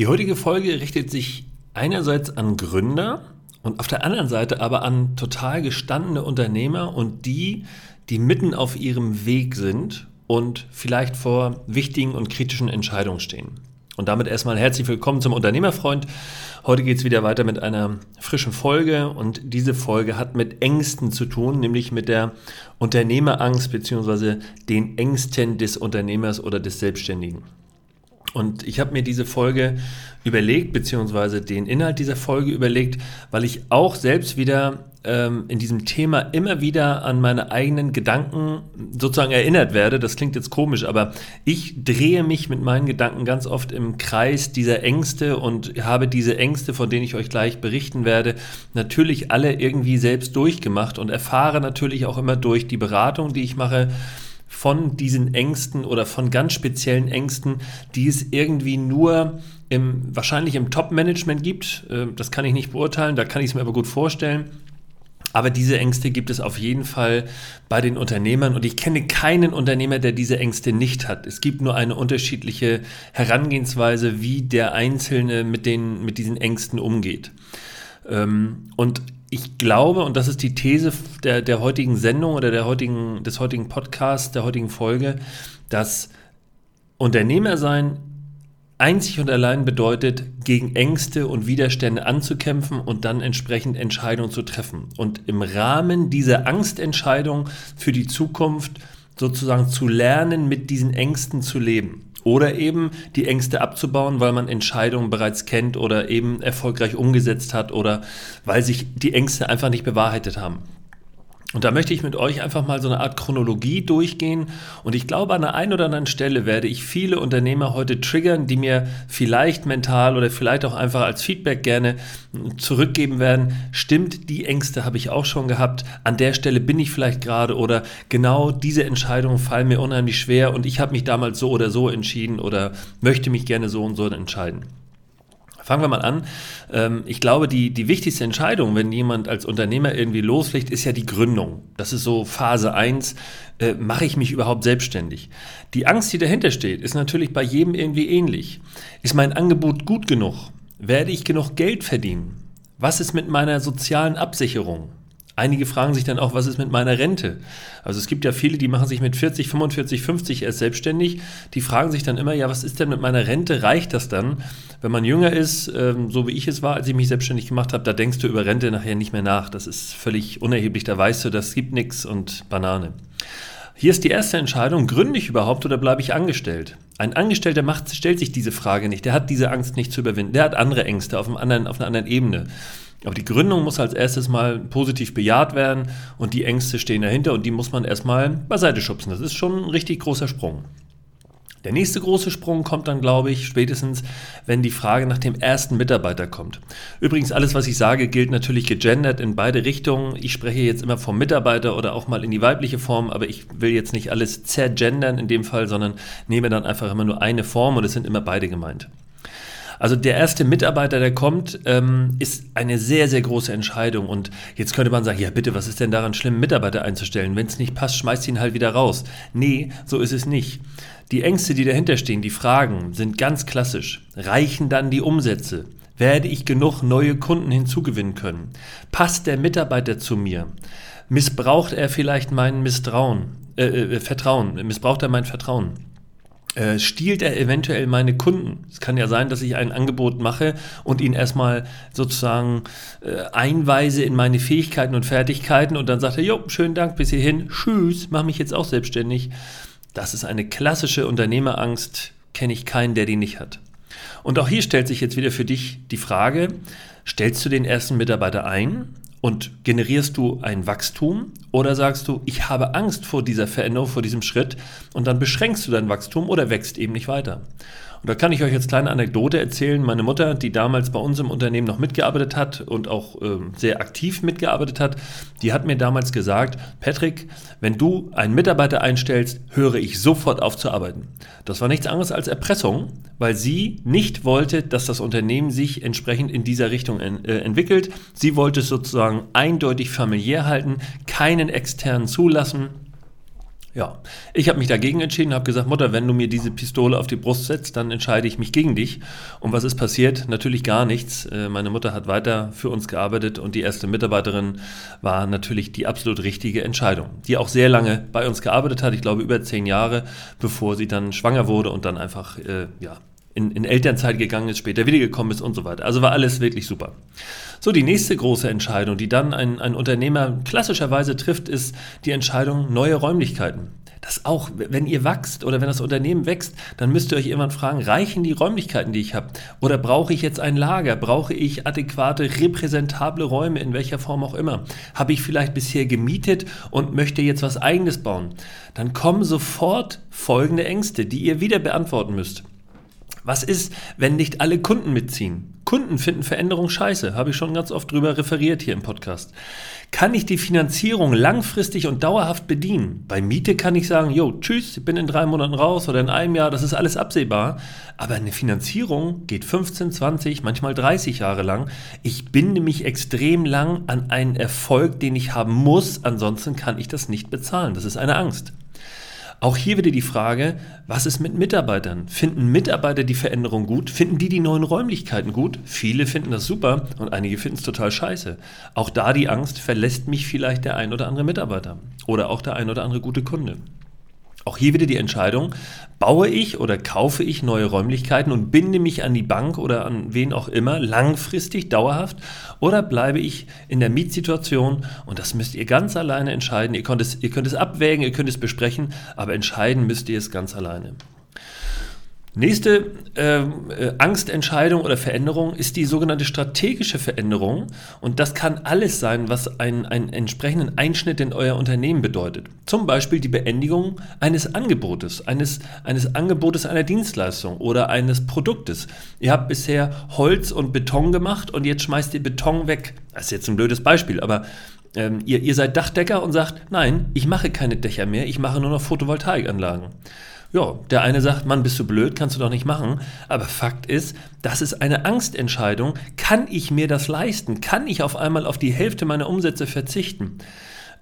Die heutige Folge richtet sich einerseits an Gründer und auf der anderen Seite aber an total gestandene Unternehmer und die, die mitten auf ihrem Weg sind und vielleicht vor wichtigen und kritischen Entscheidungen stehen. Und damit erstmal herzlich willkommen zum Unternehmerfreund. Heute geht es wieder weiter mit einer frischen Folge und diese Folge hat mit Ängsten zu tun, nämlich mit der Unternehmerangst bzw. den Ängsten des Unternehmers oder des Selbstständigen. Und ich habe mir diese Folge überlegt, beziehungsweise den Inhalt dieser Folge überlegt, weil ich auch selbst wieder ähm, in diesem Thema immer wieder an meine eigenen Gedanken sozusagen erinnert werde. Das klingt jetzt komisch, aber ich drehe mich mit meinen Gedanken ganz oft im Kreis dieser Ängste und habe diese Ängste, von denen ich euch gleich berichten werde, natürlich alle irgendwie selbst durchgemacht und erfahre natürlich auch immer durch die Beratung, die ich mache, von diesen Ängsten oder von ganz speziellen Ängsten, die es irgendwie nur im, wahrscheinlich im Top-Management gibt. Äh, das kann ich nicht beurteilen, da kann ich es mir aber gut vorstellen. Aber diese Ängste gibt es auf jeden Fall bei den Unternehmern und ich kenne keinen Unternehmer, der diese Ängste nicht hat. Es gibt nur eine unterschiedliche Herangehensweise, wie der Einzelne mit, den, mit diesen Ängsten umgeht. Ähm, und ich glaube, und das ist die These der, der heutigen Sendung oder der heutigen, des heutigen Podcasts, der heutigen Folge, dass Unternehmer sein einzig und allein bedeutet, gegen Ängste und Widerstände anzukämpfen und dann entsprechend Entscheidungen zu treffen. Und im Rahmen dieser Angstentscheidung für die Zukunft sozusagen zu lernen, mit diesen Ängsten zu leben. Oder eben die Ängste abzubauen, weil man Entscheidungen bereits kennt oder eben erfolgreich umgesetzt hat oder weil sich die Ängste einfach nicht bewahrheitet haben. Und da möchte ich mit euch einfach mal so eine Art Chronologie durchgehen. Und ich glaube, an der einen oder anderen Stelle werde ich viele Unternehmer heute triggern, die mir vielleicht mental oder vielleicht auch einfach als Feedback gerne zurückgeben werden. Stimmt, die Ängste habe ich auch schon gehabt. An der Stelle bin ich vielleicht gerade oder genau diese Entscheidungen fallen mir unheimlich schwer und ich habe mich damals so oder so entschieden oder möchte mich gerne so und so entscheiden. Fangen wir mal an. Ähm, ich glaube, die, die wichtigste Entscheidung, wenn jemand als Unternehmer irgendwie loslegt, ist ja die Gründung. Das ist so Phase 1. Äh, mache ich mich überhaupt selbstständig? Die Angst, die dahinter steht, ist natürlich bei jedem irgendwie ähnlich. Ist mein Angebot gut genug? Werde ich genug Geld verdienen? Was ist mit meiner sozialen Absicherung? Einige fragen sich dann auch, was ist mit meiner Rente? Also es gibt ja viele, die machen sich mit 40, 45, 50 erst selbstständig. Die fragen sich dann immer, ja, was ist denn mit meiner Rente? Reicht das dann? Wenn man jünger ist, ähm, so wie ich es war, als ich mich selbstständig gemacht habe, da denkst du über Rente nachher nicht mehr nach. Das ist völlig unerheblich. Da weißt du, das gibt nichts und Banane. Hier ist die erste Entscheidung, gründe ich überhaupt oder bleibe ich angestellt? Ein Angestellter macht, stellt sich diese Frage nicht. Der hat diese Angst nicht zu überwinden. Der hat andere Ängste auf, einem anderen, auf einer anderen Ebene. Aber die Gründung muss als erstes mal positiv bejaht werden und die Ängste stehen dahinter und die muss man erstmal beiseite schubsen. Das ist schon ein richtig großer Sprung. Der nächste große Sprung kommt dann, glaube ich, spätestens, wenn die Frage nach dem ersten Mitarbeiter kommt. Übrigens, alles, was ich sage, gilt natürlich gegendert in beide Richtungen. Ich spreche jetzt immer vom Mitarbeiter oder auch mal in die weibliche Form, aber ich will jetzt nicht alles zergendern in dem Fall, sondern nehme dann einfach immer nur eine Form und es sind immer beide gemeint. Also der erste Mitarbeiter, der kommt, ähm, ist eine sehr, sehr große Entscheidung. Und jetzt könnte man sagen, ja bitte, was ist denn daran schlimm, Mitarbeiter einzustellen? Wenn es nicht passt, schmeißt ihn halt wieder raus. Nee, so ist es nicht. Die Ängste, die dahinter stehen, die Fragen sind ganz klassisch. Reichen dann die Umsätze? Werde ich genug neue Kunden hinzugewinnen können? Passt der Mitarbeiter zu mir? Missbraucht er vielleicht mein Misstrauen, äh, äh, Vertrauen? Missbraucht er mein Vertrauen? Äh, stiehlt er eventuell meine Kunden. Es kann ja sein, dass ich ein Angebot mache und ihn erstmal sozusagen äh, einweise in meine Fähigkeiten und Fertigkeiten und dann sagt er, jo, schönen Dank bis hierhin, tschüss, mach mich jetzt auch selbstständig. Das ist eine klassische Unternehmerangst, kenne ich keinen, der die nicht hat. Und auch hier stellt sich jetzt wieder für dich die Frage, stellst du den ersten Mitarbeiter ein und generierst du ein Wachstum oder sagst du, ich habe Angst vor dieser Veränderung, vor diesem Schritt und dann beschränkst du dein Wachstum oder wächst eben nicht weiter? Und da kann ich euch jetzt kleine Anekdote erzählen. Meine Mutter, die damals bei uns im Unternehmen noch mitgearbeitet hat und auch ähm, sehr aktiv mitgearbeitet hat, die hat mir damals gesagt, Patrick, wenn du einen Mitarbeiter einstellst, höre ich sofort auf zu arbeiten. Das war nichts anderes als Erpressung, weil sie nicht wollte, dass das Unternehmen sich entsprechend in dieser Richtung en äh, entwickelt. Sie wollte es sozusagen eindeutig familiär halten, keinen externen zulassen Ja, ich habe mich dagegen entschieden, habe gesagt, Mutter, wenn du mir diese Pistole auf die Brust setzt, dann entscheide ich mich gegen dich. Und was ist passiert? Natürlich gar nichts. Äh, meine Mutter hat weiter für uns gearbeitet und die erste Mitarbeiterin war natürlich die absolut richtige Entscheidung, die auch sehr lange bei uns gearbeitet hat, ich glaube über zehn Jahre, bevor sie dann schwanger wurde und dann einfach äh, ja, in, in Elternzeit gegangen ist, später wiedergekommen ist und so weiter. Also war alles wirklich super. So, die nächste große Entscheidung, die dann ein, ein Unternehmer klassischerweise trifft, ist die Entscheidung neue Räumlichkeiten. Das auch, wenn ihr wächst oder wenn das Unternehmen wächst, dann müsst ihr euch irgendwann fragen, reichen die Räumlichkeiten, die ich habe? Oder brauche ich jetzt ein Lager? Brauche ich adäquate, repräsentable Räume, in welcher Form auch immer? Habe ich vielleicht bisher gemietet und möchte jetzt was eigenes bauen? Dann kommen sofort folgende Ängste, die ihr wieder beantworten müsst. Was ist, wenn nicht alle Kunden mitziehen? Kunden finden Veränderung scheiße, habe ich schon ganz oft drüber referiert hier im Podcast. Kann ich die Finanzierung langfristig und dauerhaft bedienen? Bei Miete kann ich sagen, jo, tschüss, ich bin in drei Monaten raus oder in einem Jahr, das ist alles absehbar. Aber eine Finanzierung geht 15, 20, manchmal 30 Jahre lang. Ich binde mich extrem lang an einen Erfolg, den ich haben muss, ansonsten kann ich das nicht bezahlen. Das ist eine Angst. Auch hier wieder die Frage, was ist mit Mitarbeitern? Finden Mitarbeiter die Veränderung gut? Finden die die neuen Räumlichkeiten gut? Viele finden das super und einige finden es total scheiße. Auch da die Angst, verlässt mich vielleicht der ein oder andere Mitarbeiter oder auch der ein oder andere gute Kunde. Auch hier wieder die Entscheidung, baue ich oder kaufe ich neue Räumlichkeiten und binde mich an die Bank oder an wen auch immer langfristig, dauerhaft oder bleibe ich in der Mietsituation und das müsst ihr ganz alleine entscheiden. Ihr könnt es, ihr könnt es abwägen, ihr könnt es besprechen, aber entscheiden müsst ihr es ganz alleine. Nächste ähm, äh, Angstentscheidung oder Veränderung ist die sogenannte strategische Veränderung. Und das kann alles sein, was einen, entsprechenden Einschnitt in euer Unternehmen bedeutet. Zum Beispiel die Beendigung eines Angebotes, eines, eines Angebotes einer Dienstleistung oder eines Produktes. Ihr habt bisher Holz und Beton gemacht und jetzt schmeißt ihr Beton weg. Das ist jetzt ein blödes Beispiel, aber ähm, ihr, ihr seid Dachdecker und sagt, nein, ich mache keine Dächer mehr, ich mache nur noch Photovoltaikanlagen. Ja, der eine sagt, Mann, bist du blöd, kannst du doch nicht machen. Aber Fakt ist, das ist eine Angstentscheidung. Kann ich mir das leisten? Kann ich auf einmal auf die Hälfte meiner Umsätze verzichten?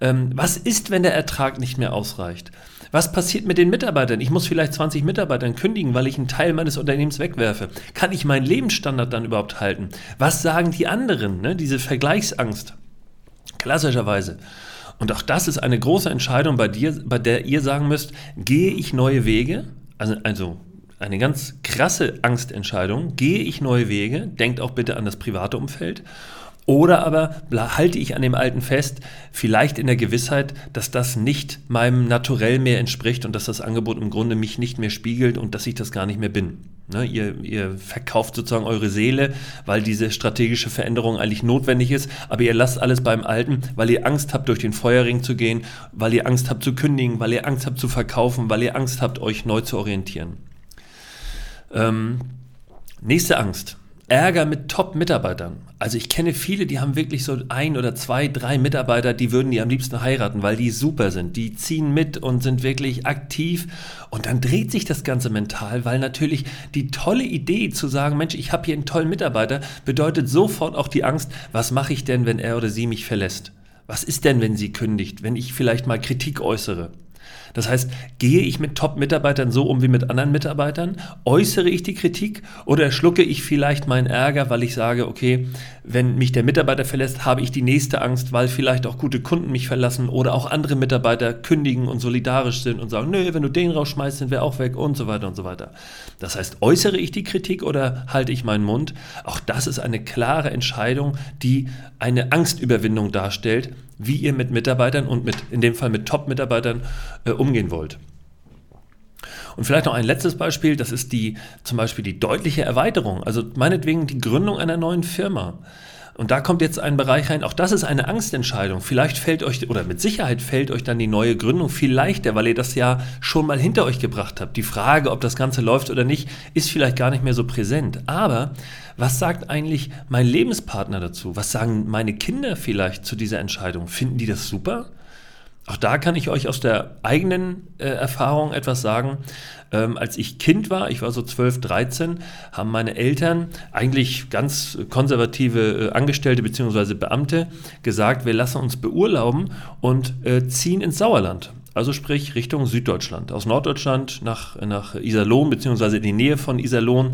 Ähm, was ist, wenn der Ertrag nicht mehr ausreicht? Was passiert mit den Mitarbeitern? Ich muss vielleicht 20 Mitarbeitern kündigen, weil ich einen Teil meines Unternehmens wegwerfe. Kann ich meinen Lebensstandard dann überhaupt halten? Was sagen die anderen? Ne? Diese Vergleichsangst. Klassischerweise. Und auch das ist eine große Entscheidung bei dir, bei der ihr sagen müsst, gehe ich neue Wege? Also, also eine ganz krasse Angstentscheidung. Gehe ich neue Wege? Denkt auch bitte an das private Umfeld. Oder aber halte ich an dem Alten fest, vielleicht in der Gewissheit, dass das nicht meinem Naturell mehr entspricht und dass das Angebot im Grunde mich nicht mehr spiegelt und dass ich das gar nicht mehr bin. Ne, ihr, ihr verkauft sozusagen eure Seele, weil diese strategische Veränderung eigentlich notwendig ist, aber ihr lasst alles beim Alten, weil ihr Angst habt, durch den Feuerring zu gehen, weil ihr Angst habt zu kündigen, weil ihr Angst habt zu verkaufen, weil ihr Angst habt, euch neu zu orientieren. Ähm, nächste Angst. Ärger mit Top-Mitarbeitern. Also ich kenne viele, die haben wirklich so ein oder zwei, drei Mitarbeiter, die würden die am liebsten heiraten, weil die super sind. Die ziehen mit und sind wirklich aktiv. Und dann dreht sich das Ganze mental, weil natürlich die tolle Idee zu sagen, Mensch, ich habe hier einen tollen Mitarbeiter, bedeutet sofort auch die Angst, was mache ich denn, wenn er oder sie mich verlässt? Was ist denn, wenn sie kündigt, wenn ich vielleicht mal Kritik äußere? Das heißt, gehe ich mit Top-Mitarbeitern so um wie mit anderen Mitarbeitern? Äußere ich die Kritik oder schlucke ich vielleicht meinen Ärger, weil ich sage, okay, wenn mich der Mitarbeiter verlässt, habe ich die nächste Angst, weil vielleicht auch gute Kunden mich verlassen oder auch andere Mitarbeiter kündigen und solidarisch sind und sagen, nö, wenn du den rausschmeißt, sind wir auch weg und so weiter und so weiter. Das heißt, äußere ich die Kritik oder halte ich meinen Mund? Auch das ist eine klare Entscheidung, die eine Angstüberwindung darstellt, wie ihr mit Mitarbeitern und mit, in dem Fall mit Top-Mitarbeitern äh, umgehen wollt. Und vielleicht noch ein letztes Beispiel, das ist die, zum Beispiel die deutliche Erweiterung, also meinetwegen die Gründung einer neuen Firma. Und da kommt jetzt ein Bereich rein, auch das ist eine Angstentscheidung. Vielleicht fällt euch, oder mit Sicherheit fällt euch dann die neue Gründung viel leichter, weil ihr das ja schon mal hinter euch gebracht habt. Die Frage, ob das Ganze läuft oder nicht, ist vielleicht gar nicht mehr so präsent. Aber was sagt eigentlich mein Lebenspartner dazu? Was sagen meine Kinder vielleicht zu dieser Entscheidung? Finden die das super? Auch da kann ich euch aus der eigenen äh, Erfahrung etwas sagen. Ähm, als ich Kind war, ich war so 12, 13, haben meine Eltern, eigentlich ganz konservative äh, Angestellte bzw. Beamte, gesagt, wir lassen uns beurlauben und äh, ziehen ins Sauerland. Also sprich Richtung Süddeutschland. Aus Norddeutschland nach, nach Iserlohn, beziehungsweise in die Nähe von Iserlohn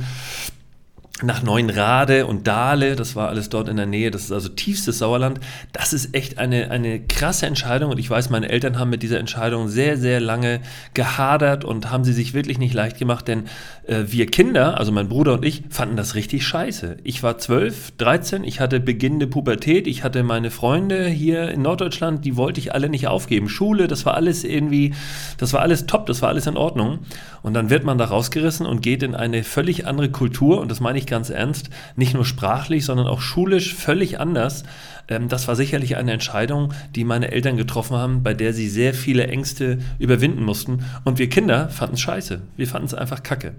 nach Neuenrade und Dahle, das war alles dort in der Nähe, das ist also tiefstes Sauerland. Das ist echt eine, eine krasse Entscheidung und ich weiß, meine Eltern haben mit dieser Entscheidung sehr, sehr lange gehadert und haben sie sich wirklich nicht leicht gemacht, denn äh, wir Kinder, also mein Bruder und ich, fanden das richtig scheiße. Ich war 12, 13, ich hatte beginnende Pubertät, ich hatte meine Freunde hier in Norddeutschland, die wollte ich alle nicht aufgeben. Schule, das war alles irgendwie, das war alles top, das war alles in Ordnung. Und dann wird man da rausgerissen und geht in eine völlig andere Kultur und das meine ich ich ganz ernst, nicht nur sprachlich, sondern auch schulisch völlig anders. Ähm, das war sicherlich eine Entscheidung, die meine Eltern getroffen haben, bei der sie sehr viele Ängste überwinden mussten. Und wir Kinder fanden es scheiße. Wir fanden es einfach kacke.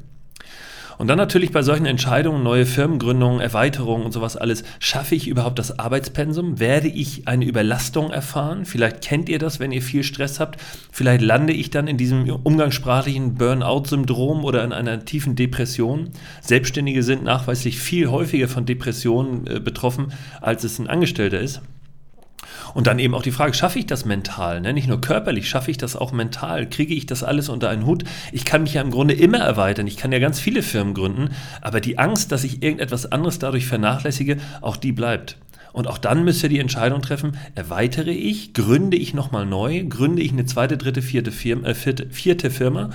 Und dann natürlich bei solchen Entscheidungen, neue Firmengründungen, Erweiterungen und sowas alles, schaffe ich überhaupt das Arbeitspensum? Werde ich eine Überlastung erfahren? Vielleicht kennt ihr das, wenn ihr viel Stress habt. Vielleicht lande ich dann in diesem umgangssprachlichen Burnout-Syndrom oder in einer tiefen Depression. Selbstständige sind nachweislich viel häufiger von Depressionen äh, betroffen, als es ein Angestellter ist. Und dann eben auch die Frage, schaffe ich das mental? Ne? Nicht nur körperlich, schaffe ich das auch mental? Kriege ich das alles unter einen Hut? Ich kann mich ja im Grunde immer erweitern. Ich kann ja ganz viele Firmen gründen, aber die Angst, dass ich irgendetwas anderes dadurch vernachlässige, auch die bleibt. Und auch dann müsst ihr die Entscheidung treffen, erweitere ich, gründe ich nochmal neu, gründe ich eine zweite, dritte, vierte Firma, äh, vierte, vierte Firma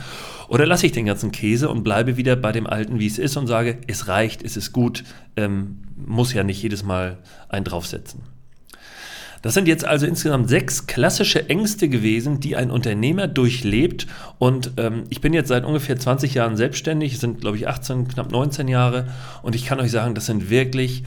oder lasse ich den ganzen Käse und bleibe wieder bei dem Alten, wie es ist und sage, es reicht, es ist gut, ähm, muss ja nicht jedes Mal einen draufsetzen. Das sind jetzt also insgesamt sechs klassische Ängste gewesen, die ein Unternehmer durchlebt. Und ähm, ich bin jetzt seit ungefähr 20 Jahren selbstständig, sind glaube ich 18, knapp 19 Jahre. Und ich kann euch sagen, das sind wirklich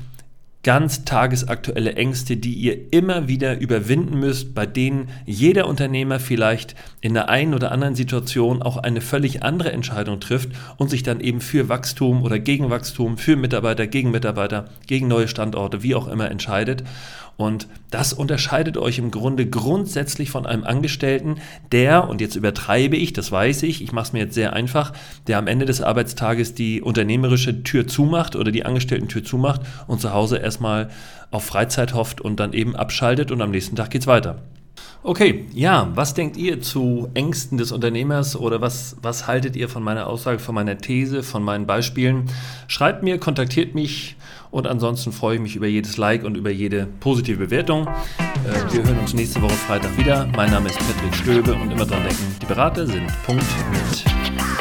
ganz tagesaktuelle Ängste, die ihr immer wieder überwinden müsst, bei denen jeder Unternehmer vielleicht in der einen oder anderen Situation auch eine völlig andere Entscheidung trifft und sich dann eben für Wachstum oder gegen Wachstum, für Mitarbeiter, gegen Mitarbeiter, gegen neue Standorte, wie auch immer entscheidet. Und das unterscheidet euch im Grunde grundsätzlich von einem Angestellten, der, und jetzt übertreibe ich, das weiß ich, ich mache es mir jetzt sehr einfach, der am Ende des Arbeitstages die unternehmerische Tür zumacht oder die Angestellten-Tür zumacht und zu Hause erstmal auf Freizeit hofft und dann eben abschaltet und am nächsten Tag geht's weiter. Okay, ja, was denkt ihr zu Ängsten des Unternehmers oder was, was haltet ihr von meiner Aussage, von meiner These, von meinen Beispielen? Schreibt mir, kontaktiert mich und ansonsten freue ich mich über jedes Like und über jede positive Bewertung. Äh, wir hören uns nächste Woche Freitag wieder. Mein Name ist Patrick Stöbe und immer dran denken, die Berater sind Punkt mit.